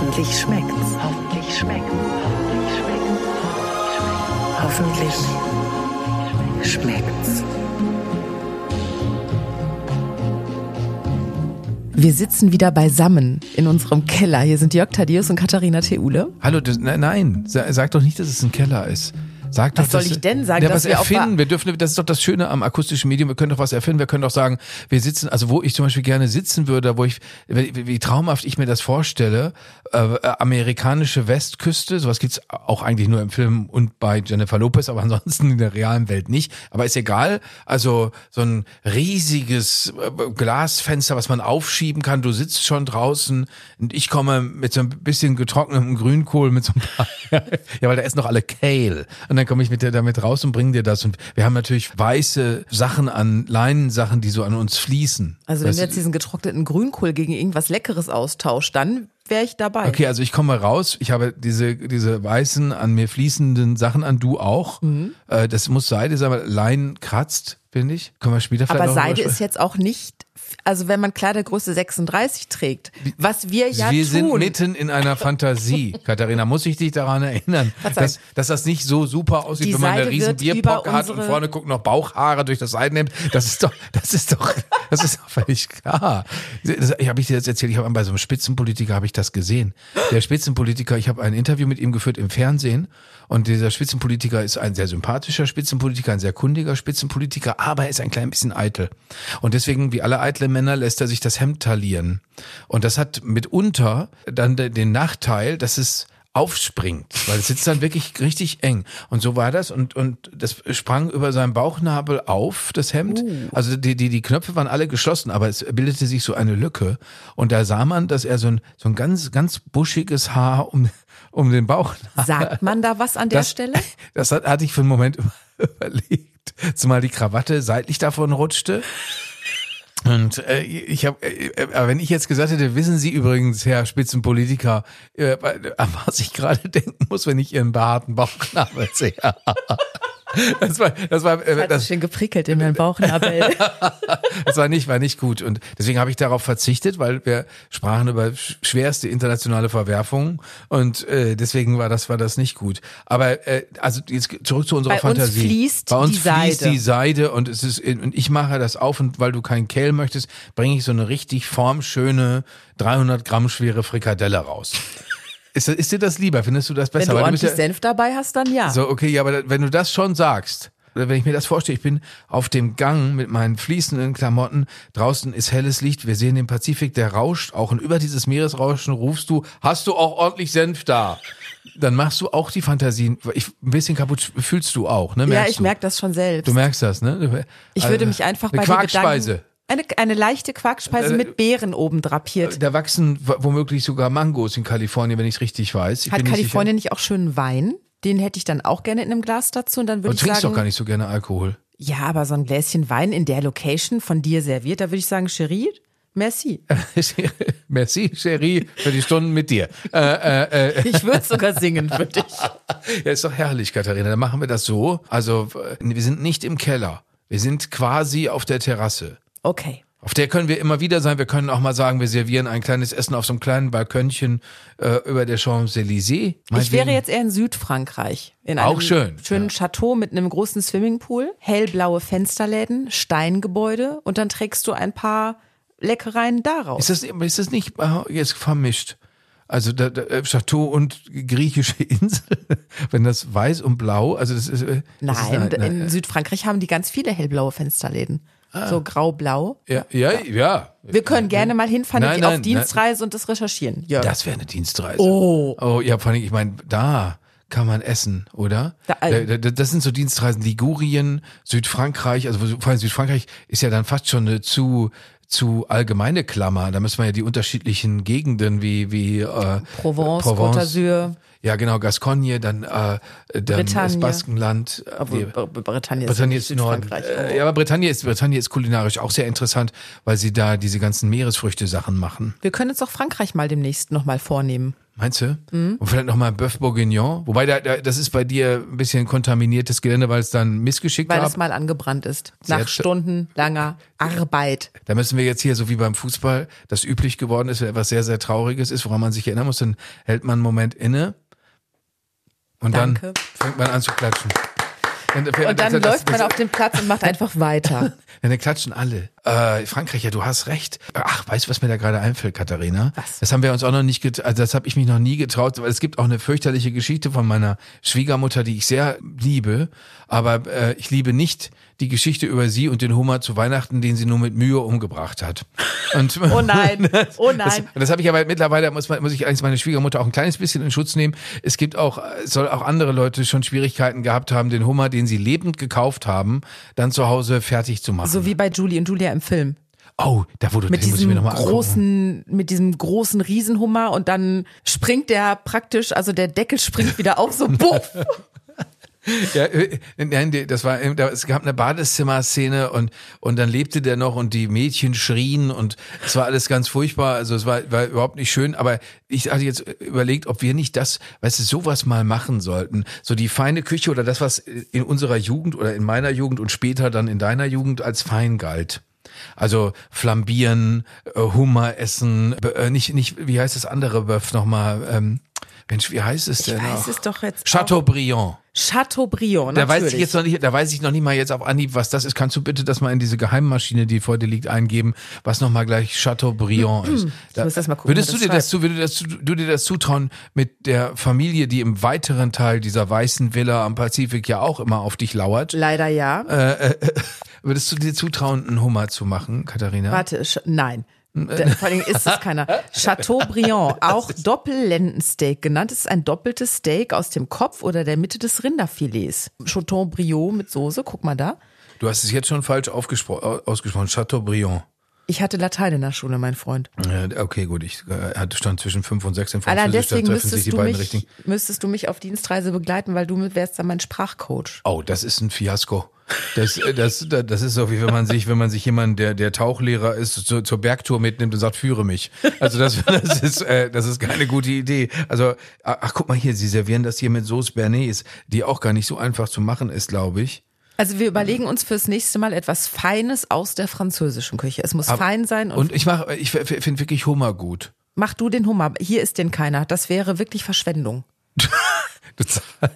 Hoffentlich schmeckt's. Hoffentlich schmeckt's. Hoffentlich schmeckt's. Wir sitzen wieder beisammen in unserem Keller. Hier sind Jörg Thaddeus und Katharina Theule. Hallo, das, nein, nein, sa- sag doch nicht, dass es ein Keller ist. Sag doch, Was soll ich denn sagen, Ja, was wir erfinden. Wir dürfen, das ist doch das Schöne am akustischen Medium. Wir können doch was erfinden. Wir können doch sagen, wir sitzen, also wo ich zum Beispiel gerne sitzen würde, wo ich, wie, wie traumhaft ich mir das vorstelle, äh, amerikanische Westküste, sowas gibt's auch eigentlich nur im Film und bei Jennifer Lopez, aber ansonsten in der realen Welt nicht. Aber ist egal. Also so ein riesiges äh, Glasfenster, was man aufschieben kann. Du sitzt schon draußen und ich komme mit so ein bisschen getrocknetem Grünkohl, mit so ein paar, ja, weil da ist noch alle Kale. Und dann komme ich mit dir damit raus und bringe dir das. Und wir haben natürlich weiße Sachen an Leinensachen, die so an uns fließen. Also wenn Weißt du jetzt diesen getrockneten Grünkohl gegen irgendwas Leckeres austauscht, dann wäre ich dabei. Okay, also ich komme raus, ich habe diese, diese weißen, an mir fließenden Sachen an, du auch. Mhm. Äh, das muss Seide sein, aber Leinen kratzt, finde ich. Können wir später vielleicht Aber Seide ist jetzt auch nicht, also wenn man Kleidergröße 36 trägt, was wir ja wir tun. sind mitten in einer Fantasie. Katharina, muss ich dich daran erinnern, dass, dass das nicht so super aussieht, Die wenn man eine riesen Bierpocke hat und vorne guckt noch Bauchhaare durch das Seiden nimmt. Das ist doch, das ist doch, das ist doch völlig klar. Das, ich habe ich dir jetzt erzählt, ich habe bei so einem Spitzenpolitiker habe ich das gesehen. Der Spitzenpolitiker, ich habe ein Interview mit ihm geführt im Fernsehen und dieser Spitzenpolitiker ist ein sehr sympathischer Spitzenpolitiker, ein sehr kundiger Spitzenpolitiker, aber er ist ein klein bisschen eitel. Und deswegen, wie alle eitle Männer, lässt er sich das Hemd talieren. Und das hat mitunter dann de- den Nachteil, dass es aufspringt, weil es sitzt dann wirklich richtig eng. Und so war das und, und das sprang über seinen Bauchnabel auf, das Hemd. Also die, die, die Knöpfe waren alle geschlossen, aber es bildete sich so eine Lücke. Und da sah man, dass er so ein, so ein ganz, ganz buschiges Haar um, um den Bauchnabel Sagt man da was an der das, Stelle? Das hat, hatte ich für einen Moment überlegt, zumal die Krawatte seitlich davon rutschte. Und äh, ich habe, äh, äh, wenn ich jetzt gesagt hätte, wissen Sie übrigens, Herr Spitzenpolitiker, äh, an was ich gerade denken muss, wenn ich Ihren behaarten Bauchnabel sehe. Das war, das war, äh, das, sich schön geprickelt in meinem Bauchnabel. das war nicht, war nicht gut. Und deswegen habe ich darauf verzichtet, weil wir sprachen über sch- schwerste internationale Verwerfungen und äh, deswegen war das, war das nicht gut. Aber äh, also jetzt zurück zu unserer Bei uns Fantasie. fließt Bei uns die fließt Seide. die Seide und es ist und ich mache das auf und weil du keinen Kehl möchtest, bringe ich so eine richtig formschöne 300 Gramm schwere Frikadelle raus. Ist, ist dir das lieber? Findest du das besser? Wenn du ordentlich bist ja- Senf dabei hast, dann ja. so, okay, ja, aber wenn du das schon sagst, oder wenn ich mir das vorstelle, ich bin auf dem Gang mit meinen fließenden Klamotten, draußen ist helles Licht, wir sehen den Pazifik, der rauscht auch und über dieses Meeresrauschen rufst du, hast du auch ordentlich Senf da? Dann machst du auch die Fantasien, ich, ein bisschen kaputt fühlst du auch, ne? ja, Merkst ich du? merke das schon selbst. Du merkst das, ne? Du- Ich Also, würde mich einfach bei Quarkspeise. Gedanken, eine, eine leichte Quarkspeise Äh, mit Beeren oben drapiert. Da wachsen womöglich sogar Mangos in Kalifornien, wenn ich es richtig weiß. Ich Hat bin nicht Kalifornien nicht auch schönen Wein? Den hätte ich dann auch gerne in einem Glas dazu und dann würde Du ich trinkst sagen, doch gar nicht so gerne Alkohol. ja, aber so ein Gläschen Wein in der Location von dir serviert, da würde ich sagen, Cherie, merci. Merci, Cherie, für die Stunden mit dir. Äh, äh, äh, Ich würde sogar singen für dich. Ja, ist doch herrlich, Katharina. Dann machen wir das so. Also, wir sind nicht im Keller. Wir sind quasi auf der Terrasse. Okay. Auf der können wir immer wieder sein. Wir können auch mal sagen, wir servieren ein kleines Essen auf so einem kleinen Balkönchen äh, über der Champs-Élysées. Ich wäre jetzt eher in Südfrankreich. In einem Auch schön, schönen Chateau mit einem großen Swimmingpool, hellblaue Fensterläden, Steingebäude und dann trägst du ein paar Leckereien daraus. Ist das, ist das nicht äh, jetzt vermischt? Also da, da, äh, Chateau und griechische Insel, wenn das weiß und blau, also das ist äh, das ist Nein, eine- in Südfrankreich haben die ganz viele hellblaue Fensterläden. Ah. So grau-blau. ja, ja, ja. Wir können gerne mal hinfahren Nein, nein, auf Dienstreise und das recherchieren. Jörg. Das wäre eine Dienstreise. Oh. Oh, ja, vor allem, ich meine, da kann man essen, oder? Äh, da- das sind so Dienstreisen Ligurien, Südfrankreich, also vor allem Südfrankreich ist ja dann fast schon eine zu zu allgemeine Klammer. Da müssen wir ja die unterschiedlichen Gegenden wie wie äh, Provence, Côte d'Azur, Ja, genau, Gascogne, dann äh, dann das. Baskenland. obwohl Br- Bretagne ist, Bretagne ist Norden. Südfrankreich. Äh, ja, aber Bretagne ist, Bretagne ist kulinarisch auch sehr interessant, weil sie da diese ganzen Meeresfrüchte-Sachen machen. Wir können uns auch Frankreich mal demnächst nochmal vornehmen. Meinst du? Mhm. Und vielleicht nochmal Bœuf Bourguignon. Wobei, da, da, das ist bei dir ein bisschen kontaminiertes Gelände, weil es dann missgeschickt Weil war. es mal angebrannt ist. Nach stundenlanger Arbeit. Da müssen wir jetzt hier, so wie beim Fußball, das üblich geworden ist, wenn etwas sehr, sehr Trauriges ist, woran man sich erinnern muss, dann hält man einen Moment inne und Danke. dann fängt man an zu klatschen. Und dann läuft man auf den Platz und macht einfach weiter. Ja, dann klatschen alle. Äh, Frankreich, ja, du hast recht. Ach, weißt du, was mir da gerade einfällt, Katharina? Was? Das haben wir uns auch noch nicht getraut, also das habe ich mich noch nie getraut, weil es gibt auch eine fürchterliche Geschichte von meiner Schwiegermutter, die ich sehr liebe, aber äh, ich liebe nicht die Geschichte über sie und den Hummer zu Weihnachten, den sie nur mit Mühe umgebracht hat. Und, Oh nein, oh Das, nein. das habe ich aber mittlerweile, muss, man- muss ich eigentlich meine Schwiegermutter auch ein kleines bisschen in Schutz nehmen. Es gibt auch, es soll auch andere Leute schon Schwierigkeiten gehabt haben, den Hummer, den sie lebend gekauft haben, dann zu Hause fertig zu machen. So wie bei Julie und Julia im Film. oh, da wurde, Mit diesem angucken. großen, mit diesem großen Riesenhummer und dann springt der praktisch, also der Deckel springt wieder auf, so buff. Ja, äh, nein, das war, da- es gab eine Badezimmerszene und, und dann lebte der noch und die Mädchen schrien und es war alles ganz furchtbar. Also es war, war überhaupt nicht schön, aber ich hatte jetzt überlegt, ob wir nicht das, weißt du, sowas mal machen sollten. So die feine Küche oder das, was in unserer Jugend oder in meiner Jugend und später dann in deiner Jugend als fein galt. Also flambieren, äh, Hummer essen, äh, nicht, nicht, wie heißt das andere Böff nochmal? Ähm, Mensch, wie heißt es Ich denn weiß noch? es doch jetzt. auch. Chateaubriand. Chateaubriand, Da natürlich. weiß ich jetzt noch nicht, da weiß ich noch nicht mal jetzt auf Anhieb, was das ist. Kannst du bitte das mal in diese Geheimmaschine, die vor dir liegt, eingeben, was nochmal gleich Chateaubriand ist? Da, muss erst mal gucken, würdest du dir das das, zu, würdest das, zu- du dir das zutrauen, mit der Familie, die im weiteren Teil dieser weißen Villa am Pazifik ja auch immer auf dich lauert, Leider ja. würdest du dir zutrauen, einen Hummer zu machen, Katharina? Warte, nein. Vor allem ist es keiner. Chateaubriand, auch Doppellendensteak genannt. Es ist ein doppeltes Steak aus dem Kopf oder der Mitte des Rinderfilets. Chateaubriand mit Soße, guck mal da. Du hast es jetzt schon falsch ausgesprochen, Chateaubriand. Ich hatte Latein in der Schule, mein Freund. Okay, gut, ich äh, hatte stand zwischen fünf und sechs in Allein Französisch, da deswegen müsstest du, mich, müsstest du mich auf Dienstreise begleiten, weil du wärst dann mein Sprachcoach. Oh, das ist ein Fiasko. Das, äh, das, das ist so, wie wenn man sich, wenn man sich jemanden, der, der Tauchlehrer ist, zur, zur Bergtour mitnimmt und sagt, führe mich. Also das, das ist, äh, das ist keine gute Idee. Also, ach, ach, guck mal hier, sie servieren das hier mit Sauce Bernays, die auch gar nicht so einfach zu machen ist, glaube ich. Also wir überlegen uns fürs nächste Mal etwas Feines aus der französischen Küche. Es muss fein sein und, Und ich mach, ich finde wirklich Hummer gut. mach du den Hummer. Hier ist denn keiner. Das wäre wirklich Verschwendung. Du, ze-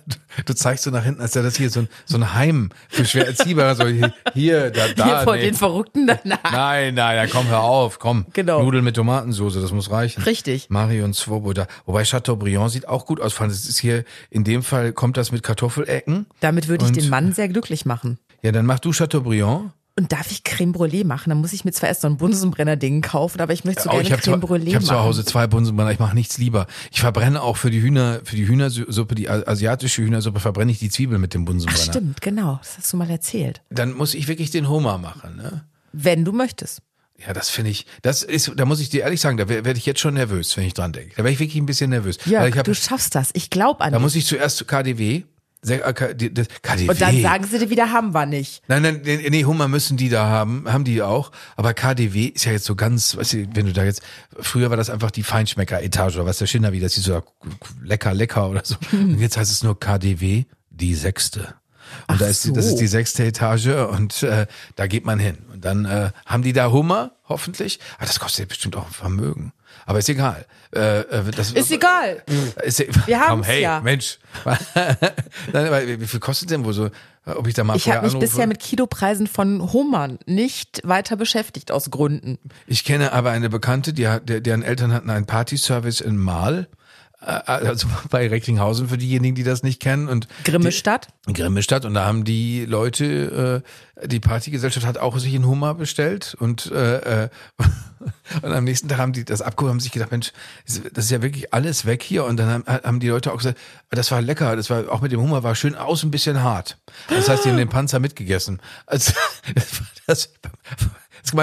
du zeigst so nach hinten, als wäre das hier so ein, so ein Heim für schwer Erziehbare. So hier, hier da, da. Hier vor nee. den Verrückten danach. Nein, nein, ja, komm, hör auf, komm. Genau. Nudeln mit Tomatensauce, das muss reichen. Richtig. Marion Swoboda. Wobei Chateaubriand sieht auch gut aus. Das ist hier, in dem Fall kommt das mit Kartoffelecken. Damit würde ich Und- den Mann sehr glücklich machen. Ja, dann mach du Chateaubriand. Und darf ich Creme Brûlée machen? Dann muss ich mir zwar erst so ein Bunsenbrenner-Ding kaufen, aber ich möchte so Oh, gerne ich habe Creme Brûlée ich hab zu. Hause zwei Bunsenbrenner. Ich mache nichts lieber. Ich verbrenne auch für die Hühner, für die Hühnersuppe, die asiatische Hühnersuppe, verbrenne ich die Zwiebel mit dem Ach, Bunsenbrenner. stimmt, genau. Das hast du mal erzählt. Dann muss ich wirklich den Hummer machen, ne? Wenn du möchtest. Ja, das finde ich, das ist, da muss ich dir ehrlich sagen, da werde ich jetzt schon nervös, wenn ich dran denke. Da werde ich wirklich ein bisschen nervös. Ja, hab, du schaffst das. Ich glaube an da dich. muss ich zuerst zu KDW. Äh, KDW. Und dann sagen sie dir wieder, haben wir nicht. Nein, nein, nee, nee, Hummer müssen die da haben, haben die auch. Aber KDW ist ja jetzt so ganz, weißt du, wenn du da jetzt, früher war das einfach die Feinschmecker-Etage oder was der Schinner wie, das hieß so lecker, lecker oder so. Und jetzt heißt es nur KDW, die sechste. Und da ist, die- das so. ist die sechste Etage und äh, da geht man hin. Und dann äh, haben die da Hummer, hoffentlich. Aber das kostet ja bestimmt auch ein Vermögen. Aber ist egal. Äh, äh, das, Ist egal. Ist, Wir Komm, haben's hey, ja. Mensch. Nein, aber wie viel kostet denn wohl so, ob ich da mal Ich habe mich anrufe? bisher mit Kilopreisen von Hummern nicht weiter beschäftigt aus Gründen. Ich kenne aber eine Bekannte, die der, deren Eltern hatten einen Partyservice in Mahl, äh, also bei Recklinghausen für diejenigen, die das nicht kennen und Grimmestadt? die, Grimmestadt und da haben die Leute, äh, die Partygesellschaft hat auch sich einen Hummer bestellt und äh, äh, und am nächsten Tag haben die das abgeholt, haben sich gedacht, Mensch, das ist ja wirklich alles weg hier und dann haben, haben die Leute auch gesagt, das war lecker, das war auch mit dem Hummer war schön aus ein bisschen hart. Das heißt, die haben den Panzer mitgegessen. Also das, das,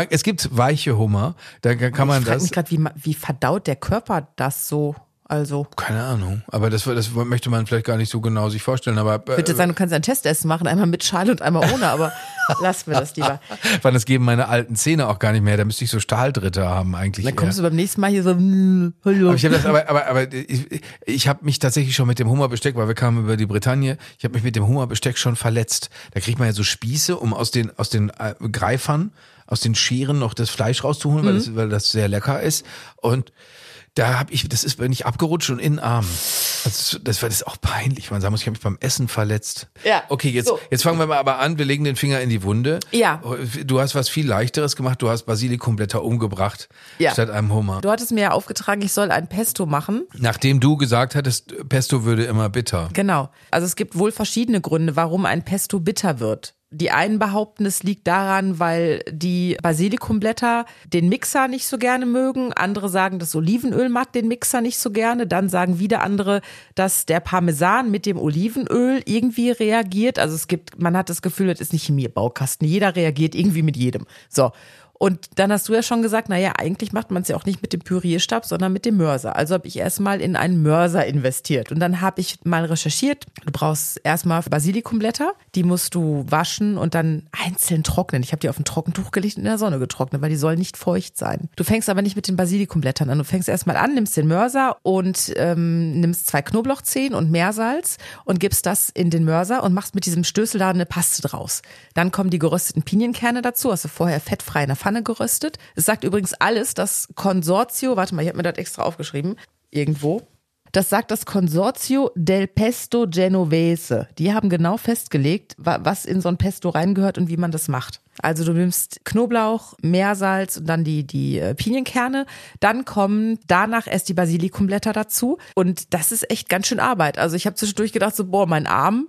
es gibt weiche Hummer, da kann man ich frage das mich gerade, wie, wie verdaut der Körper das so? Also. Keine Ahnung. Aber das, das möchte man vielleicht gar nicht so genau sich vorstellen. Aber Ich würde sagen, du kannst ein Testessen machen, einmal mit Schale und einmal ohne, aber lassen wir das lieber. Weil das geben meine alten Zähne auch gar nicht mehr. Da müsste ich so Stahldritte haben eigentlich. Dann kommst eher. du beim nächsten Mal hier so, mm, hallo. Aber ich habe das, aber, aber, aber ich, ich habe mich tatsächlich schon mit dem Hummerbesteck, weil wir kamen über die Bretagne, ich habe mich mit dem Hummerbesteck schon verletzt. Da kriegt man ja so Spieße, um aus den aus den äh, Greifern, aus den Scheren noch das Fleisch rauszuholen, weil, das, weil das sehr lecker ist. Und da habe ich, das ist bin ich abgerutscht und in den Arm. Also das war das ist auch peinlich. Man sagen muss, ich habe mich beim Essen verletzt. Ja, Okay, jetzt so. jetzt fangen wir mal aber an. Wir legen den Finger in die Wunde. Ja. Du hast was viel leichteres gemacht. Du hast Basilikumblätter umgebracht Ja. statt einem Hummer. Du hattest mir ja aufgetragen, ich soll ein Pesto machen. Nachdem du gesagt hattest, Pesto würde immer bitter. Genau. Also es gibt wohl verschiedene Gründe, warum ein Pesto bitter wird. Die einen behaupten, es liegt daran, weil die Basilikumblätter den Mixer nicht so gerne mögen. Andere sagen, das Olivenöl mag den Mixer nicht so gerne. Dann sagen wieder andere, dass der Parmesan mit dem Olivenöl irgendwie reagiert. Also es gibt, man hat das Gefühl, das ist nicht Chemiebaukasten. Jeder reagiert irgendwie mit jedem. So. Und dann hast du ja schon gesagt, naja, eigentlich macht man es ja auch nicht mit dem Pürierstab, sondern mit dem Mörser. Also habe ich erstmal in einen Mörser investiert. Und dann habe ich mal recherchiert. Du brauchst erstmal Basilikumblätter, die musst du waschen und dann einzeln trocknen. Ich habe die auf ein Trockentuch gelegt und in der Sonne getrocknet, weil die sollen nicht feucht sein. Du fängst aber nicht mit den Basilikumblättern an. Du fängst erstmal an, nimmst den Mörser und ähm, nimmst zwei Knoblauchzehen und Meersalz und gibst das in den Mörser und machst mit diesem Stößel da eine Paste draus. Dann kommen die gerösteten Pinienkerne dazu, hast du vorher fettfrei in der Pfanne geröstet. Es sagt übrigens alles, das Consortio, warte mal, ich habe mir das extra aufgeschrieben, irgendwo. Das sagt das Consortio del Pesto Genovese. Die haben genau festgelegt, wa- was in so ein Pesto reingehört und wie man das macht. Also du nimmst Knoblauch, Meersalz und dann die, die äh, Pinienkerne. Dann kommen danach erst die Basilikumblätter dazu. Und das ist echt ganz schön Arbeit. Also ich habe zwischendurch gedacht, so, boah, mein Arm,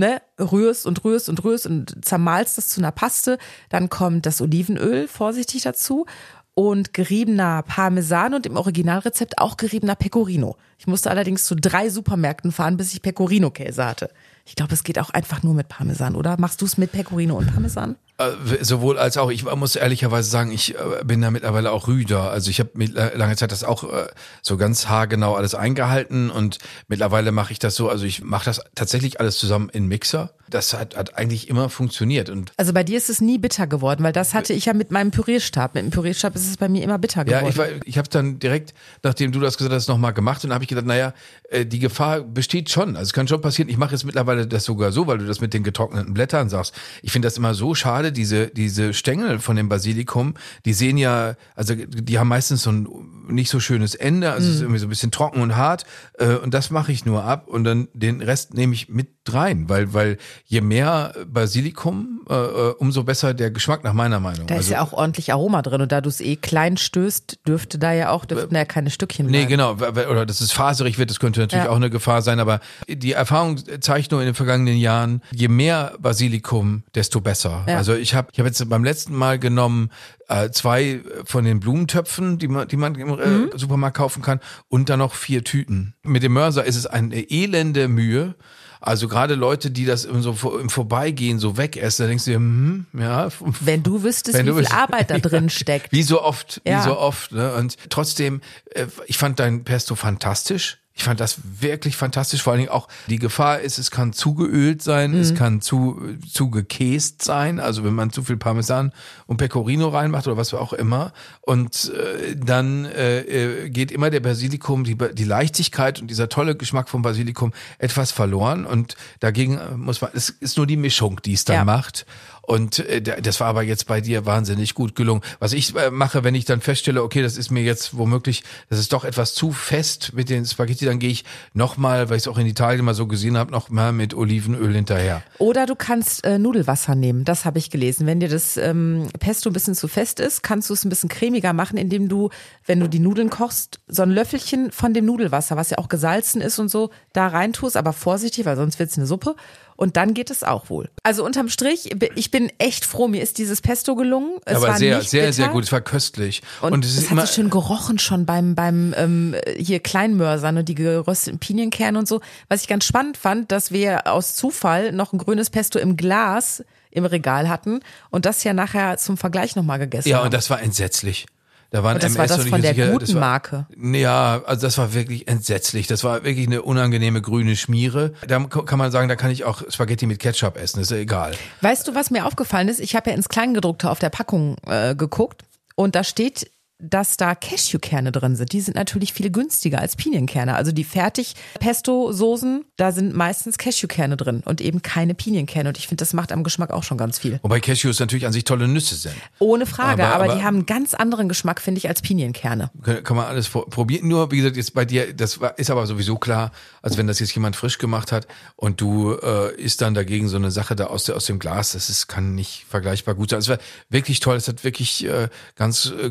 ne, rührst und rührst und rührst und zermalst das zu einer Paste. Dann kommt das Olivenöl vorsichtig dazu und geriebener Parmesan und im Originalrezept auch geriebener Pecorino. Ich musste allerdings zu drei Supermärkten fahren, bis ich Pecorino-Käse hatte. Ich glaube, es geht auch einfach nur mit Parmesan, oder? Machst du es mit Pecorino und Parmesan? Äh, Sowohl als auch. Ich muss ehrlicherweise sagen, ich äh, bin da mittlerweile auch rüder. Also ich habe äh, lange Zeit das auch äh, so ganz haargenau alles eingehalten und mittlerweile mache ich das so. Also ich mache das tatsächlich alles zusammen in Mixer. Das hat, hat eigentlich immer funktioniert und Also bei dir ist es nie bitter geworden, weil das hatte ich ja mit meinem Pürierstab. Mit dem Pürierstab ist es bei mir immer bitter geworden. Ja, ich, war- ich habe dann direkt, nachdem du das gesagt hast, nochmal gemacht und habe ich gedacht, naja, äh, die Gefahr besteht schon. Also es kann schon passieren. Ich mache jetzt mittlerweile das sogar so, weil du das mit den getrockneten Blättern sagst. Ich finde das immer so schade, diese, diese Stängel von dem Basilikum, die sehen ja, also die haben meistens so ein nicht so schönes Ende, also es ist irgendwie so ein bisschen trocken und hart. Äh, und das mache ich nur ab und dann den Rest nehme ich mit rein, weil, weil je mehr Basilikum, äh, äh, umso besser der Geschmack nach meiner Meinung. Da ist also, ja auch ordentlich Aroma drin und da du es eh klein stößt, dürfte da ja auch, dürften da ja keine Stückchen Nee, bleiben. genau. Oder dass es faserig wird, das könnte natürlich Ja. auch eine Gefahr sein. Aber die Erfahrung zeigt nur in den vergangenen Jahren, je mehr Basilikum, desto besser. Ja. Also ich habe ich hab jetzt beim letzten Mal genommen äh, zwei von den Blumentöpfen, die man, die man im äh, Mhm. Supermarkt kaufen kann, und dann noch vier Tüten. Mit dem Mörser ist es eine elende Mühe. Also gerade Leute, die das im, so im Vorbeigehen so wegessen, da denkst du dir, hm, ja, Wenn du wüsstest, wenn wie du viel wüsst- Arbeit da drin steckt. Wie so oft, Ja. wie so oft. Ne? Und trotzdem, äh, ich fand dein Pesto fantastisch. Ich fand das wirklich fantastisch. Vor allen Dingen auch die Gefahr ist, es kann zu geölt sein, Mhm. es kann zu, zu gekäst sein. Also wenn man zu viel Parmesan und Pecorino reinmacht oder was auch immer. Und äh, dann äh, äh, geht immer der Basilikum, die, die Leichtigkeit und dieser tolle Geschmack vom Basilikum etwas verloren. Und dagegen äh, muss man, es ist nur die Mischung, die es dann Ja. macht. Und äh, da- das war aber jetzt bei dir wahnsinnig gut gelungen. Was ich äh, mache, wenn ich dann feststelle, okay, das ist mir jetzt womöglich, das ist doch etwas zu fest mit den Spaghetti, dann gehe ich nochmal, weil ich es auch in Italien mal so gesehen habe, nochmal mit Olivenöl hinterher. Oder du kannst äh, Nudelwasser nehmen, das habe ich gelesen. Wenn dir das ähm, Pesto ein bisschen zu fest ist, kannst du es ein bisschen cremiger machen, indem du, wenn du die Nudeln kochst, so ein Löffelchen von dem Nudelwasser, was ja auch gesalzen ist und so, da reintust, aber vorsichtig, weil sonst wird's eine Suppe. Und dann geht es auch wohl. Also unterm Strich, ich bin echt froh, mir ist dieses Pesto gelungen. Es aber war sehr, sehr, bitter. sehr gut. Es war köstlich. Und, Und, es es hat immer, so schön gerochen schon beim, beim ähm, hier Kleinmörsern und die gerösteten Pinienkerne und so. Was ich ganz spannend fand, dass wir aus Zufall noch ein grünes Pesto im Glas im Regal hatten und das ja nachher zum Vergleich nochmal gegessen ja, haben. und das war entsetzlich. Da waren Und das MS war das von der sicher, guten war, Marke. Ja, also das war wirklich entsetzlich. Das war wirklich eine unangenehme grüne Schmiere. Da kann man sagen, da kann ich auch Spaghetti mit Ketchup essen, ist ja egal. Weißt du, was mir aufgefallen ist? Ich habe ja ins Kleingedruckte auf der Packung äh, geguckt und da steht, dass da Cashewkerne drin sind. Die sind natürlich viel günstiger als Pinienkerne. Also die Fertig-Pesto-Soßen, da sind meistens Cashewkerne drin und eben keine Pinienkerne. Und ich finde, das macht am Geschmack auch schon ganz viel. Wobei Cashews natürlich an sich tolle Nüsse sind. Ohne Frage, Aber- aber, aber- die haben einen ganz anderen Geschmack, finde ich, als Pinienkerne. Kann, kann man alles probieren. Nur, wie gesagt, jetzt bei dir, das ist aber sowieso klar, also wenn das jetzt jemand frisch gemacht hat und du äh, isst dann dagegen so eine Sache da aus, der, aus dem Glas, das ist, kann nicht vergleichbar gut sein. Es war wirklich toll, es hat wirklich äh, ganz äh,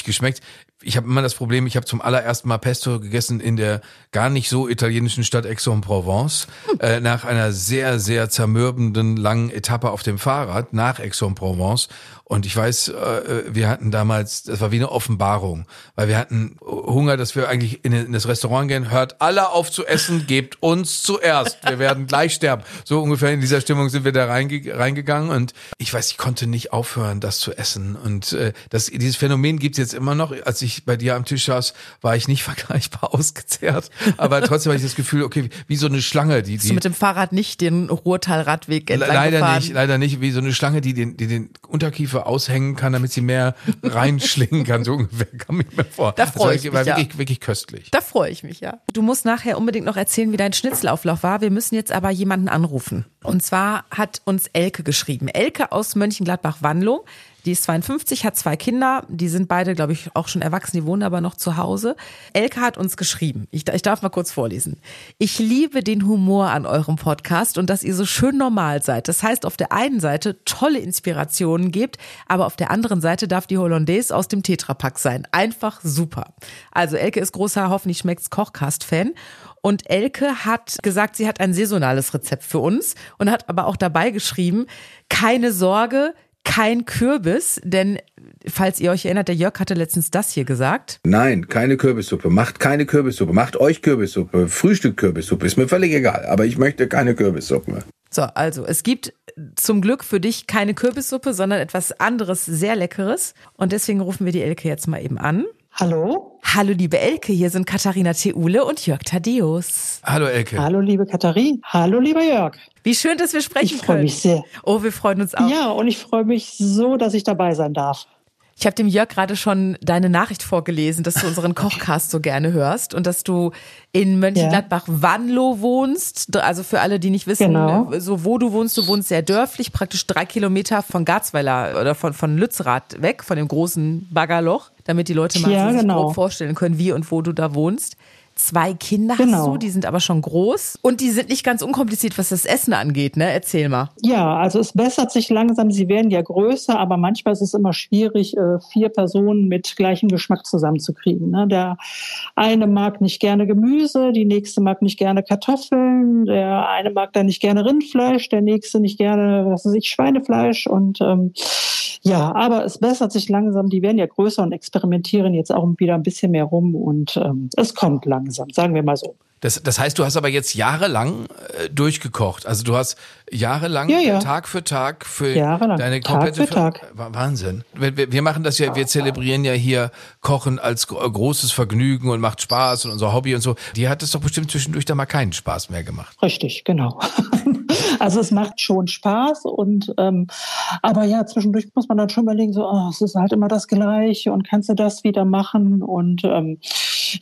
großartig geschmeckt. Ich habe immer das Problem, ich habe zum allerersten Mal Pesto gegessen in der gar nicht so italienischen Stadt Aix-en-Provence, äh, nach einer sehr, sehr zermürbenden langen Etappe auf dem Fahrrad nach Aix-en-Provence. Und ich weiß, äh, wir hatten damals, das war wie eine Offenbarung, weil wir hatten Hunger, dass wir eigentlich in das Restaurant gehen, hört alle auf zu essen, gebt uns zuerst, wir werden gleich sterben. So ungefähr in dieser Stimmung sind wir da reinge reingegangen und ich weiß, ich konnte nicht aufhören, das zu essen. Und äh, das, dieses Phänomen gibt's jetzt immer noch. Als ich bei dir am Tisch saß, war ich nicht vergleichbar ausgezehrt, aber trotzdem hatte ich das Gefühl, okay, wie so eine Schlange, die, Bist du die mit dem Fahrrad nicht den Ruhrtal-Radweg entlang Leider gefahren? nicht, leider nicht, wie so eine Schlange, die den, die den Unterkiefer aushängen kann, damit sie mehr reinschlingen kann, so ungefähr, kam ich mir vor. Da freu Das ich war, war mich, ja. wirklich, wirklich köstlich. Da freue ich mich, ja. Du musst nachher unbedingt noch erzählen, wie dein Schnitzelauflauf war. Wir müssen jetzt aber jemanden anrufen. Und zwar hat uns Elke geschrieben. Elke aus Mönchengladbach-Wanlo. Die ist 52, hat zwei Kinder. Die sind beide, glaube ich, auch schon erwachsen. Die wohnen aber noch zu Hause. Elke hat uns geschrieben. Ich, ich darf mal kurz vorlesen. Ich liebe den Humor an eurem Podcast und dass ihr so schön normal seid. Das heißt, auf der einen Seite tolle Inspirationen gebt, aber auf der anderen Seite darf die Hollandaise aus dem Tetrapack sein. Einfach super. Also Elke ist großer, hoffentlich schmeckt's Kochcast-Fan. Und Elke hat gesagt, sie hat ein saisonales Rezept für uns und hat aber auch dabei geschrieben, keine Sorge, kein Kürbis, denn falls ihr euch erinnert, der Jörg hatte letztens das hier gesagt. Nein, keine Kürbissuppe. Macht keine Kürbissuppe. Macht euch Kürbissuppe. Frühstück Kürbissuppe. Ist mir völlig egal. Aber ich möchte keine Kürbissuppe. So, also es gibt zum Glück für dich keine Kürbissuppe, sondern etwas anderes, sehr leckeres. Und deswegen rufen wir die Elke jetzt mal eben an. Hallo? Hallo liebe Elke, hier sind Katharina Theule und Jörg Thaddeus. Hallo Elke. Hallo, liebe Katharin. Hallo, lieber Jörg. Wie schön, dass wir sprechen Ich freue können. mich sehr. Oh, wir freuen uns auch. Ja, und ich freue mich so, dass ich dabei sein darf. Ich habe dem Jörg gerade schon deine Nachricht vorgelesen, dass du unseren Kochcast so gerne hörst und dass du in Mönchengladbach-Wanlo wohnst. Also für alle, die nicht wissen, Genau. so wo du wohnst, du wohnst sehr dörflich, praktisch drei Kilometer von Garzweiler oder von, von Lützerath weg, von dem großen Baggerloch, damit die Leute mal Ja, so sich genau. grob vorstellen können, wie und wo du da wohnst. Zwei Kinder hast Genau. du, die sind aber schon groß und die sind nicht ganz unkompliziert, was das Essen angeht, ne? Erzähl mal. Ja, also es bessert sich langsam. Sie werden ja größer, aber manchmal ist es immer schwierig, äh, vier Personen mit gleichem Geschmack zusammenzukriegen. ne? Der eine mag nicht gerne Gemüse, die nächste mag nicht gerne Kartoffeln, der eine mag dann nicht gerne Rindfleisch, der nächste nicht gerne, was weiß ich, Schweinefleisch. Und ähm, ja, aber es bessert sich langsam. Die werden ja größer und experimentieren jetzt auch wieder ein bisschen mehr rum und ähm, es kommt langsam, sagen wir mal so. Das, das heißt, du hast aber jetzt jahrelang äh, durchgekocht. Also du hast jahrelang Ja, ja. Tag für Tag für Jahrelang. deine Tag komplette für Tag. Wa- Wahnsinn. Wir, wir machen das ja, wir zelebrieren ja hier Kochen als gro- großes Vergnügen und macht Spaß und unser Hobby und so. Dir hat es doch bestimmt zwischendurch da mal keinen Spaß mehr gemacht. Richtig, genau. also es macht schon Spaß und ähm, aber ja, zwischendurch muss man dann schon überlegen, so, oh, es ist halt immer das Gleiche und kannst du das wieder machen und ähm,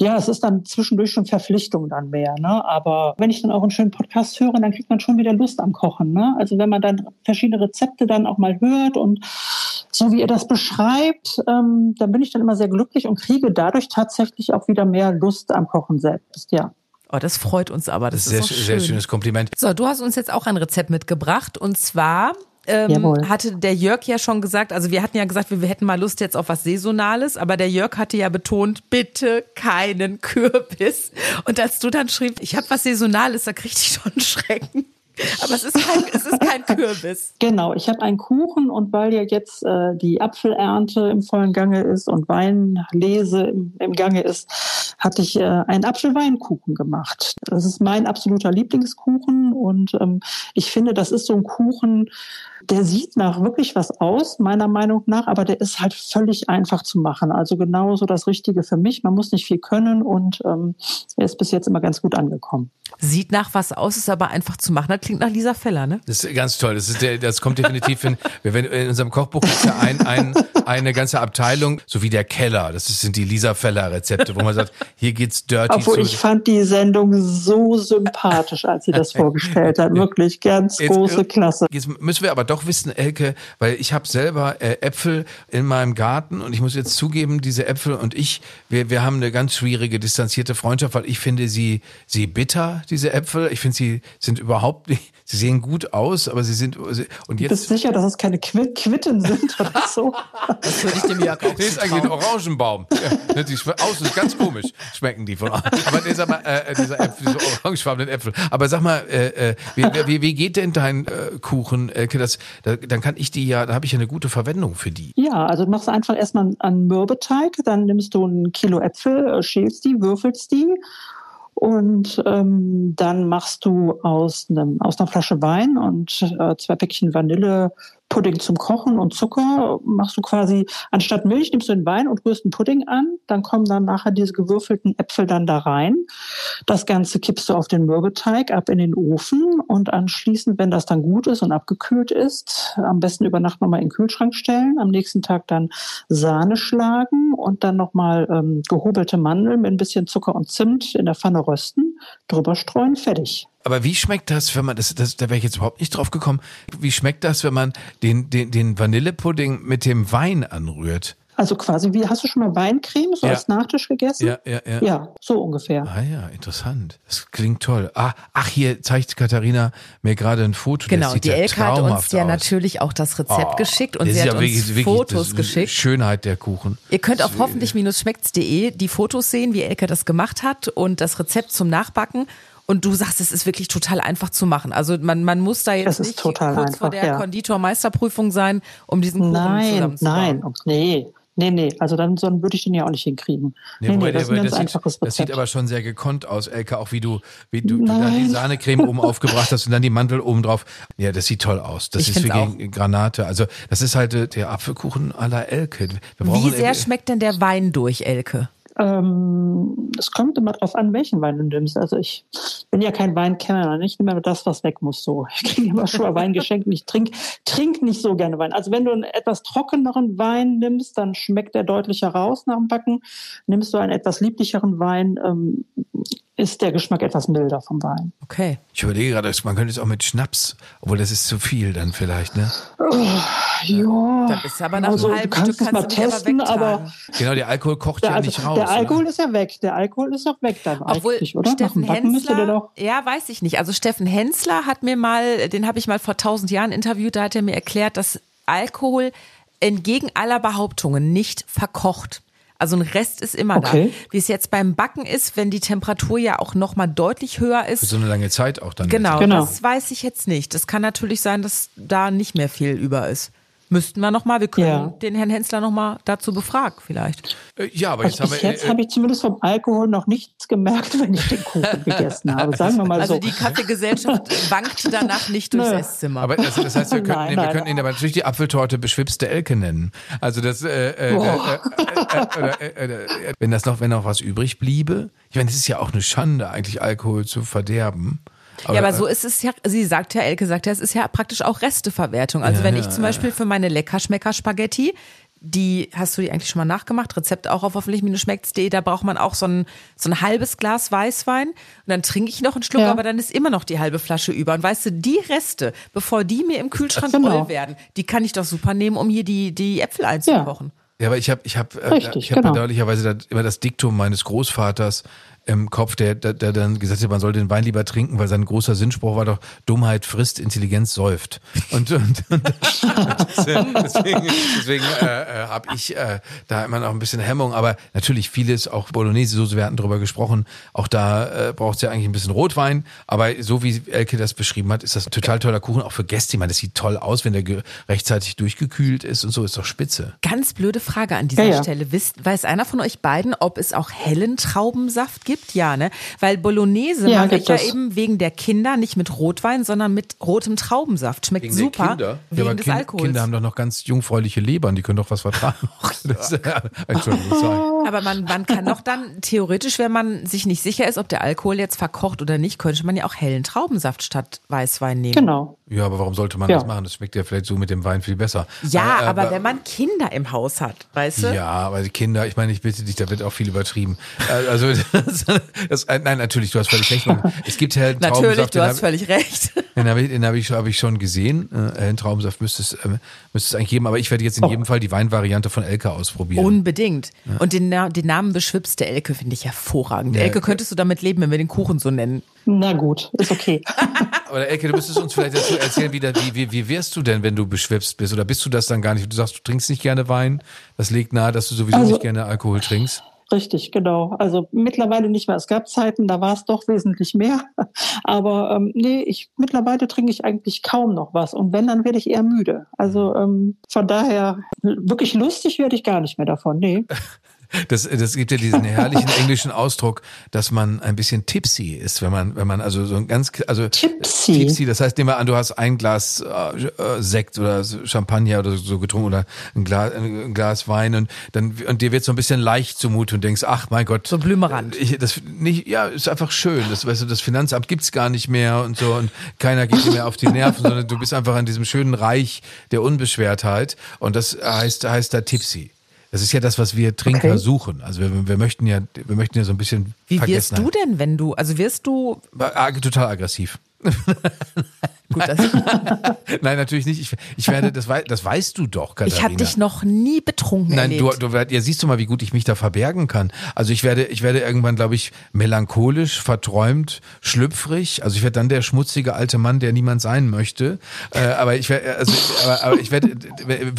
ja, es ist dann zwischendurch schon Verpflichtung dann mehr, ne? Aber wenn ich dann auch einen schönen Podcast höre, dann kriegt man schon wieder Lust am Kochen, ne? Also wenn man dann verschiedene Rezepte dann auch mal hört und so wie ihr das beschreibt, ähm, dann bin ich dann immer sehr glücklich und kriege dadurch tatsächlich auch wieder mehr Lust am Kochen selbst, ja. Oh, das freut uns aber. Das, Das ist ist, sehr, auch sehr schön. schönes Kompliment. So, du hast uns jetzt auch ein Rezept mitgebracht und zwar ähm, hatte der Jörg ja schon gesagt, also wir hatten ja gesagt, wir, wir hätten mal Lust jetzt auf was Saisonales, aber der Jörg hatte ja betont, bitte keinen Kürbis. Und als du dann schrieb, ich habe was Saisonales, da kriegte ich schon Schrecken. Aber es ist kein, es ist kein Kürbis. Genau, ich habe einen Kuchen und weil ja jetzt äh, die Apfelernte im vollen Gange ist und Weinlese im, im Gange ist, hatte ich äh, einen Apfelweinkuchen gemacht. Das ist mein absoluter Lieblingskuchen und ähm, ich finde, das ist so ein Kuchen, der sieht nach wirklich was aus, meiner Meinung nach, aber der ist halt völlig einfach zu machen. Also genauso das Richtige für mich. Man muss nicht viel können und ähm, er ist bis jetzt immer ganz gut angekommen. Sieht nach was aus, ist aber einfach zu machen. Das klingt nach Lisa Feller, ne? Das ist ganz toll. Das, ist der, das kommt definitiv in, wenn in unserem Kochbuch ist ja ein, ein, eine ganze Abteilung, so wie der Keller. Das sind die Lisa Feller Rezepte, wo man sagt, hier geht's dirty Obwohl zu. ich fand die Sendung so sympathisch, als sie das vorgestellt hat. Wirklich ganz Jetzt, große äh, Klasse. Jetzt müssen wir aber doch wissen, Elke, weil ich habe selber äh, Äpfel in meinem Garten und ich muss jetzt zugeben, diese Äpfel und ich, wir, wir haben eine ganz schwierige, distanzierte Freundschaft, weil ich finde sie, sie bitter, diese Äpfel. Ich finde, sie sind überhaupt nicht, sie sehen gut aus, aber sie sind, und Du bist jetzt, sicher, dass es keine Qui Quitten sind oder so? Das würde ich dem Jörg auch Nee, ist eigentlich ein Orangenbaum. Ja, ne, die außen ist ganz komisch, schmecken die von außen. Aber dieser, mal, äh, dieser Äpfel, diese orangefarbenen Äpfel. Aber sag mal, äh, äh, wie, wie, wie geht denn dein äh, Kuchen, Elke? Das, da, dann kann ich die ja, da habe ich ja eine gute Verwendung für die. Ja, also du machst einfach erstmal einen Mürbeteig, dann nimmst du ein Kilo Äpfel, äh, schälst die, würfelst die und ähm, dann machst du aus, einem, aus einer Flasche Wein und äh, zwei Päckchen Vanille Pudding zum Kochen und Zucker machst du quasi, anstatt Milch nimmst du den Wein und rührst einen Pudding an, dann kommen dann nachher diese gewürfelten Äpfel dann da rein. Das Ganze kippst du auf den Mürbeteig ab in den Ofen und anschließend, wenn das dann gut ist und abgekühlt ist, am besten über Nacht nochmal in den Kühlschrank stellen, am nächsten Tag dann Sahne schlagen und dann nochmal ähm, gehobelte Mandeln mit ein bisschen Zucker und Zimt in der Pfanne rösten, drüber streuen, fertig. Aber wie schmeckt das, wenn man, das, das, da wäre ich jetzt überhaupt nicht drauf gekommen, wie schmeckt das, wenn man den, den, den Vanillepudding mit dem Wein anrührt? Also quasi wie, hast du schon mal Weincreme so Ja. als Nachtisch gegessen? Ja, ja, ja. Ja, so ungefähr. Ah ja, interessant. Das klingt toll. Ah, ach, hier zeigt Katharina mir gerade ein Foto. Genau, das sieht die ja Elke hat uns ja aus. natürlich auch das Rezept Oh, geschickt und sie ist hat ja uns wirklich- wirklich Fotos geschickt. Schönheit der Kuchen. Ihr könnt auf hoffentlich-schmeckt's.de die Fotos sehen, wie Elke das gemacht hat und das Rezept zum Nachbacken. Und du sagst, es ist wirklich total einfach zu machen. Also man, man muss da jetzt nicht total kurz vor einfach, der ja. Konditormeisterprüfung sein, um diesen Kuchen Nein, zusammenzubauen. nein, oh, nee, nee, nee. Also dann, dann würde ich den ja auch nicht hinkriegen. Nee, nee, wobei das ist der- ein ganz das, einfaches sieht, das sieht aber schon sehr gekonnt aus, Elke, auch wie du, wie du, du dann die Nein. Sahnecreme oben aufgebracht hast und dann die Mandel oben drauf. Ja, das sieht toll aus. Das Ich ist wie gegen Granate. Also das ist halt äh, der Apfelkuchen à la Elke. Wie sehr schmeckt denn der Wein durch, Elke? Ähm, es kommt immer drauf an, welchen Wein du nimmst. Also ich bin ja kein Weinkenner, ich nehme immer das, was weg muss. So, ich kriege immer schon mal Wein geschenkt und ich trinke trink nicht so gerne Wein. Also wenn du einen etwas trockeneren Wein nimmst, dann schmeckt der deutlicher raus nach dem Backen. Nimmst du einen etwas lieblicheren Wein, ähm, ist der Geschmack etwas milder vom Wein. Okay. Ich überlege gerade, man könnte es auch mit Schnaps, obwohl das ist zu viel dann vielleicht, ne? Ja, Dann bist du aber nach also einem du halben kannst Stück es mal du testen, aber. Genau, der Alkohol kocht der, ja also, nicht raus. der Alkohol oder? ist ja weg. Der Alkohol ist auch weg dann Obwohl eigentlich, oder? Steffen Hensler, doch. ja, weiß ich nicht. Also Steffen Hensler hat mir mal, den habe ich mal vor tausend Jahren interviewt, da hat er mir erklärt, dass Alkohol entgegen aller Behauptungen nicht verkocht. Also ein Rest ist immer Okay. da. Wie es jetzt beim Backen ist, wenn die Temperatur ja auch noch mal deutlich höher Für ist. so eine lange Zeit auch dann. Genau, Genau. das weiß ich jetzt nicht. Das kann natürlich sein, dass da nicht mehr viel über ist. Müssten wir noch mal, wir können Ja. den Herrn Hensler noch mal dazu befragen vielleicht. Äh, Ja, aber jetzt Also haben bis wir. jetzt äh, habe ich zumindest vom Alkohol noch nichts gemerkt, wenn ich den Kuchen gegessen habe. Sagen wir mal Also so. die Kaffeegesellschaft wankt danach nicht durchs Nö. Esszimmer. Aber also das heißt, wir könnten, Nein, wir nein. könnten ihn aber natürlich die Apfeltorte beschwipste Elke nennen. Also das, äh, wenn das noch, wenn noch was übrig bliebe. Ich meine, es ist ja auch eine Schande, eigentlich Alkohol zu verderben. Ja, aber so ist es ja, sie sagt ja, Elke sagt ja, es ist ja praktisch auch Resteverwertung. Also Ja, wenn ja, ich zum Beispiel für meine Leckerschmecker-Spaghetti, die hast du die eigentlich schon mal nachgemacht, Rezept auch auf hoffentlich-schmeckt's.de, da braucht man auch so ein, so ein halbes Glas Weißwein und dann trinke ich noch einen Schluck, Ja. aber dann ist immer noch die halbe Flasche über. Und weißt du, die Reste, bevor die mir im Kühlschrank Genau. voll werden, die kann ich doch super nehmen, um hier die, die Äpfel einzukochen. Ja, aber ich habe ich hab, äh, Richtig, ich hab genau. bedauerlicherweise immer das Diktum meines Großvaters im Kopf, der, der, der dann gesagt hat, man soll den Wein lieber trinken, weil sein großer Sinnspruch war doch, Dummheit frisst, Intelligenz säuft. Und, und, und deswegen, deswegen äh, äh, habe ich äh, da immer noch ein bisschen Hemmung. Aber natürlich vieles, auch Bolognese-Soße, wir hatten drüber gesprochen, auch da äh, braucht es ja eigentlich ein bisschen Rotwein. Aber so wie Elke das beschrieben hat, ist das ein total toller Kuchen, auch für Gäste. Ich meine, das sieht toll aus, wenn der rechtzeitig durchgekühlt ist und so, ist doch spitze. Ganz blöde Frage an dieser Ja, ja. Stelle. Wisst, weiß einer von euch beiden, ob es auch hellen Traubensaft gibt? Ja, ne? Weil Bolognese Ja, mache ich gibt ja eben wegen der Kinder nicht mit Rotwein, sondern mit rotem Traubensaft. Schmeckt Wegen der super. Kinder? Wegen ja, aber des kind, Alkohols. Kinder haben doch noch ganz jungfräuliche Lebern, die können doch was vertragen. Das, Entschuldigung, sorry. Aber man, man kann doch dann theoretisch, wenn man sich nicht sicher ist, ob der Alkohol jetzt verkocht oder nicht, könnte man ja auch hellen Traubensaft statt Weißwein nehmen. Genau. Ja, aber warum sollte man Ja. das machen? Das schmeckt ja vielleicht so mit dem Wein viel besser. Ja, Äh, aber wenn man Kinder im Haus hat, weißt du? Ja, aber die Kinder, ich meine, ich bitte dich, da wird auch viel übertrieben. Äh, Also, das, das, äh, nein, natürlich, du hast völlig recht. Es gibt hellen Natürlich, Traubensaft, du den hast hab- völlig recht. Den habe ich, den hab ich, hab ich schon gesehen. Äh, hellen Traubensaft müsste es, äh, müsste es eigentlich geben, aber ich werde jetzt in jedem Fall die Weinvariante von Elke ausprobieren. Unbedingt. Und den, Na- den Namen beschwipste Elke finde ich hervorragend. Ja, Elke, könntest du damit leben, wenn wir den Kuchen so nennen? Na gut, ist okay. Aber Elke, du müsstest uns vielleicht dazu erzählen, wie, wie, wie wärst du denn, wenn du beschwipst bist? Oder bist du das dann gar nicht? Du sagst, du trinkst nicht gerne Wein. Das legt nahe, dass du sowieso Also- nicht gerne Alkohol trinkst. Richtig, genau. Also mittlerweile nicht mehr. Es gab Zeiten, da war es doch wesentlich mehr. Aber ähm, nee, ich mittlerweile trinke ich eigentlich kaum noch was. Und wenn, dann werde ich eher müde. Also ähm, von daher wirklich lustig werde ich gar nicht mehr davon. Nee. Das, das gibt ja diesen herrlichen englischen Ausdruck, dass man ein bisschen tipsy ist, wenn man, wenn man also so ein ganz, also Tipsy? tipsy. Das heißt, nehmen wir an, du hast ein Glas äh, äh, Sekt oder Champagner oder so getrunken oder ein Glas, ein Glas Wein und dann und dir wird so ein bisschen leicht zumute und denkst, ach mein Gott, So Blümerand. ich, das nicht, ja, ist einfach schön. Das, weißt du, das Finanzamt gibt's gar nicht mehr und so und keiner geht dir mehr auf die Nerven, sondern du bist einfach in diesem schönen Reich der Unbeschwertheit und das heißt, heißt da tipsy. Das ist ja das, was wir Trinker Okay. suchen. Also wir, wir möchten ja, wir möchten ja so ein bisschen Wie wirst du denn, wenn du, also wirst du, Total aggressiv. gut, Nein, natürlich nicht. Ich, ich werde, das, wei- das weißt du doch, Katharina. ich habe dich noch nie betrunken Nein, du, erlebt. du werd- ja, siehst du mal, wie gut ich mich da verbergen kann. Also ich werde, ich werde irgendwann, glaube ich, melancholisch, verträumt, schlüpfrig. Also ich werde dann der schmutzige alte Mann, der niemand sein möchte. Äh, aber ich werde, also, aber, aber ich werde,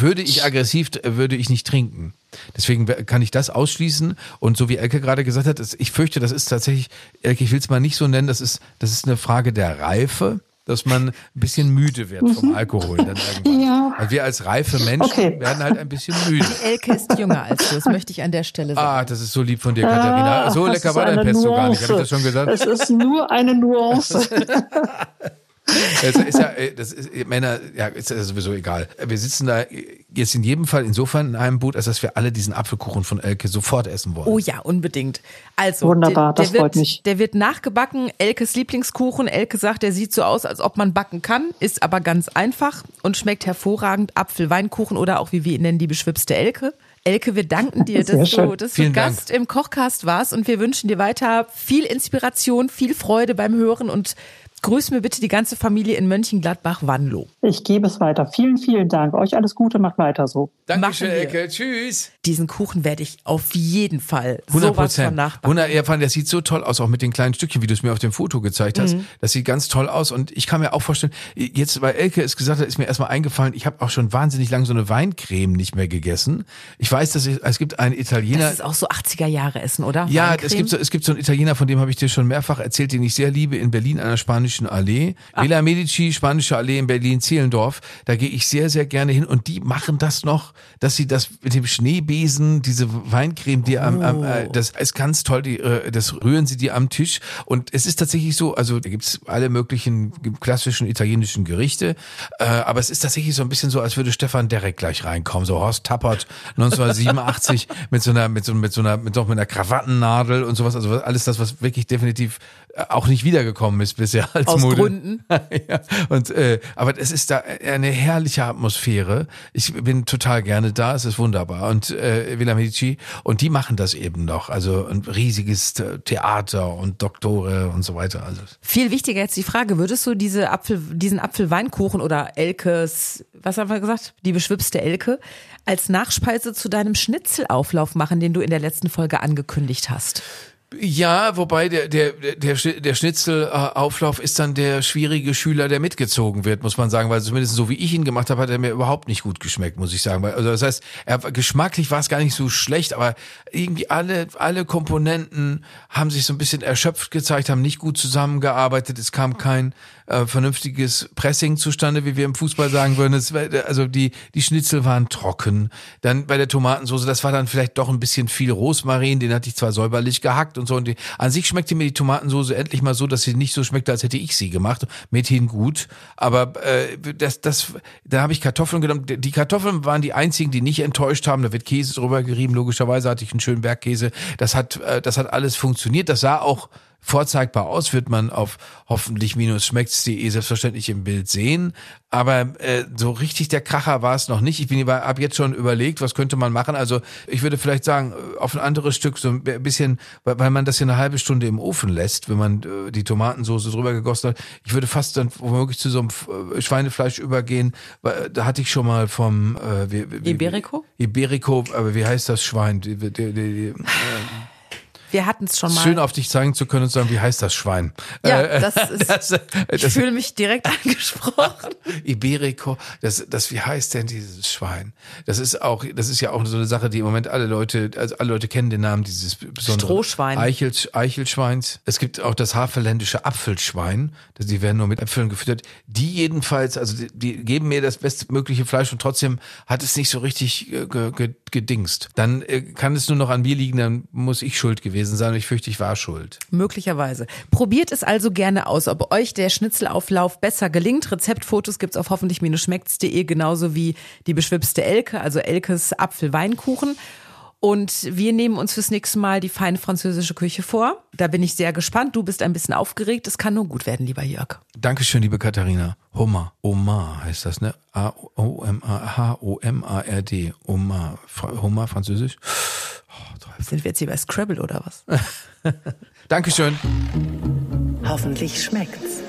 würde ich aggressiv, würde ich nicht trinken. Deswegen kann ich das ausschließen. Und so wie Elke gerade gesagt hat, ich fürchte, das ist tatsächlich, Elke, ich will es mal nicht so nennen, das ist, das ist eine Frage der Reife. Dass man ein bisschen müde wird vom Alkohol dann irgendwann. Ja. Also wir als reife Menschen Okay. werden halt ein bisschen müde. Elke ist jünger als du, das möchte ich an der Stelle sagen. Ah, das ist so lieb von dir, Katharina. Ah, So lecker war dein Pesto gar nicht. Habe ich das schon gesagt? Es ist nur eine Nuance. Das ist ja, äh, das ist, Männer, ja, ist ja sowieso egal. Wir sitzen da jetzt in jedem Fall insofern in einem Boot, als dass wir alle diesen Apfelkuchen von Elke sofort essen wollen. Oh ja, unbedingt. Also, Wunderbar, der, das der freut wird, mich. Der wird nachgebacken. Elkes Lieblingskuchen. Elke sagt, der sieht so aus, als ob man backen kann, ist aber ganz einfach und schmeckt hervorragend. Apfelweinkuchen oder auch wie wir ihn nennen, die beschwipste Elke. Elke, wir danken dir, Sehr dass du, schön. dass du Vielen Dank. Gast im Kochcast warst und wir wünschen dir weiter viel Inspiration, viel Freude beim Hören und grüß mir bitte die ganze Familie in Mönchengladbach-Wanlo. Ich gebe es weiter. Vielen, vielen Dank. Euch alles Gute, macht weiter so. Dankeschön. Elke. Tschüss. Diesen Kuchen werde ich auf jeden Fall 100 sowas von Prozent. nachbacken. 100, ja, das sieht so toll aus, auch mit den kleinen Stückchen, wie du es mir auf dem Foto gezeigt hast. Mhm. Das sieht ganz toll aus und ich kann mir auch vorstellen, jetzt, weil Elke es gesagt hat, ist mir erstmal eingefallen, ich habe auch schon wahnsinnig lange so eine Weincreme nicht mehr gegessen. Ich weiß, dass es, es gibt einen Italiener, Das ist auch so 80er Jahre Essen, oder? Ja, Weincreme? es gibt, so, es gibt so einen Italiener, von dem habe ich dir schon mehrfach erzählt, den ich sehr liebe, in Berlin an der Spanischen Allee. Ah. Villa Medici, Spanische Allee in Berlin-Zehlendorf. Da gehe ich sehr, sehr gerne hin und die machen das noch, dass sie das mit dem Schneebesen, diese Weincreme, die am, am äh, Oh. das ist ganz toll, die, äh, das rühren sie dir am Tisch. Und es ist tatsächlich so, also da gibt's alle möglichen klassischen italienischen Gerichte, äh, aber es ist tatsächlich so ein bisschen so, als würde Stefan Derek gleich reinkommen. So Horst Tappert 1987 mit so einer, mit so, mit so einer, mit, noch mit einer Krawattennadel und sowas. Also alles das, was wirklich definitiv äh, auch nicht wiedergekommen ist bisher als Aus Mode. Gründen. ja, und äh, aber es ist da eine herrliche Atmosphäre. Ich bin total gerne da, es ist wunderbar. Und äh, Villa Medici und die machen das eben noch. Also ein riesiges Theater und Doktore und so weiter. Also Viel wichtiger jetzt die Frage, würdest du diese Apfel, diesen Apfelweinkuchen oder Elkes, was haben wir gesagt? Die beschwipste Elke, als Nachspeise zu deinem Schnitzelauflauf machen, den du in der letzten Folge angekündigt hast? Ja, wobei der, der, der, der Schnitzelauflauf ist dann der schwierige Schüler, der mitgezogen wird, muss man sagen, weil zumindest so wie ich ihn gemacht habe, hat er mir überhaupt nicht gut geschmeckt, muss ich sagen. Also das heißt, er, geschmacklich war es gar nicht so schlecht, aber irgendwie alle, alle Komponenten haben sich so ein bisschen erschöpft gezeigt, haben nicht gut zusammengearbeitet, es kam kein äh, vernünftiges Pressing zustande, wie wir im Fußball sagen würden. Es, war- also die, die Schnitzel waren trocken. Dann bei der Tomatensauce, das war dann vielleicht doch ein bisschen viel Rosmarin, den hatte ich zwar säuberlich gehackt und so. Und die, an sich schmeckte mir die Tomatensauce endlich mal so, dass sie nicht so schmeckte, als hätte ich sie gemacht. Mithin gut. Aber äh, das, das, da habe ich Kartoffeln genommen. Die Kartoffeln waren die einzigen, die nicht enttäuscht haben. Da wird Käse drüber gerieben. Logischerweise hatte ich einen schönen Bergkäse. Das hat, äh, das hat alles funktioniert. Das sah auch vorzeigbar aus, wird man auf hoffentlich schmecktde selbstverständlich im Bild sehen. Aber äh, so richtig der Kracher war es noch nicht. Ich bin aber ab jetzt schon überlegt, was könnte man machen. Also ich würde vielleicht sagen, äh, auf ein anderes Stück, so ein bisschen, weil, man das ja eine halbe Stunde im Ofen lässt, wenn man äh, die Tomatensoße drüber gegossen hat. Ich würde fast dann womöglich zu so einem äh, Schweinefleisch übergehen. Äh, da hatte ich schon mal vom äh, wie, wie, Iberico? Iberico, aber wie heißt das Schwein? Die, die, die, die, Wir hatten es schon mal. Schön auf dich zeigen zu können und sagen, wie heißt das Schwein? ja, Äh, das ist, das, äh, ich das fühle mich direkt angesprochen. Iberico, das, das, wie heißt denn dieses Schwein? Das ist auch, das ist ja auch so eine Sache, die im Moment alle Leute, also alle Leute kennen den Namen dieses besonderen Strohschwein. Eichel, Eichelschweins. Es gibt auch das Havelländische Apfelschwein, die werden nur mit Äpfeln gefüttert. Die jedenfalls, also die, die geben mir das bestmögliche Fleisch und trotzdem hat es nicht so richtig äh, ge, ge, gedingst. Dann äh, kann es nur noch an mir liegen, dann muss ich schuld gewesen sein. Ich fürchte, ich war schuld. Möglicherweise. Probiert es also gerne aus, ob euch der Schnitzelauflauf besser gelingt. Rezeptfotos gibt's auf hoffentlich-schmeckt's.de, genauso wie die beschwipste Elke, also Elkes Apfelweinkuchen. Und wir nehmen uns fürs nächste Mal die feine französische Küche vor. Da bin ich sehr gespannt. Du bist ein bisschen aufgeregt. Es kann nur gut werden, lieber Jörg. Dankeschön, liebe Katharina. Hummer. Omar heißt das, ne? A-O-M-A, H-O-M-A-R-D. Omar. Fra- Hummer, französisch. Oh. Sind wir jetzt hier bei Scrabble oder was? Dankeschön. Hoffentlich schmeckt's.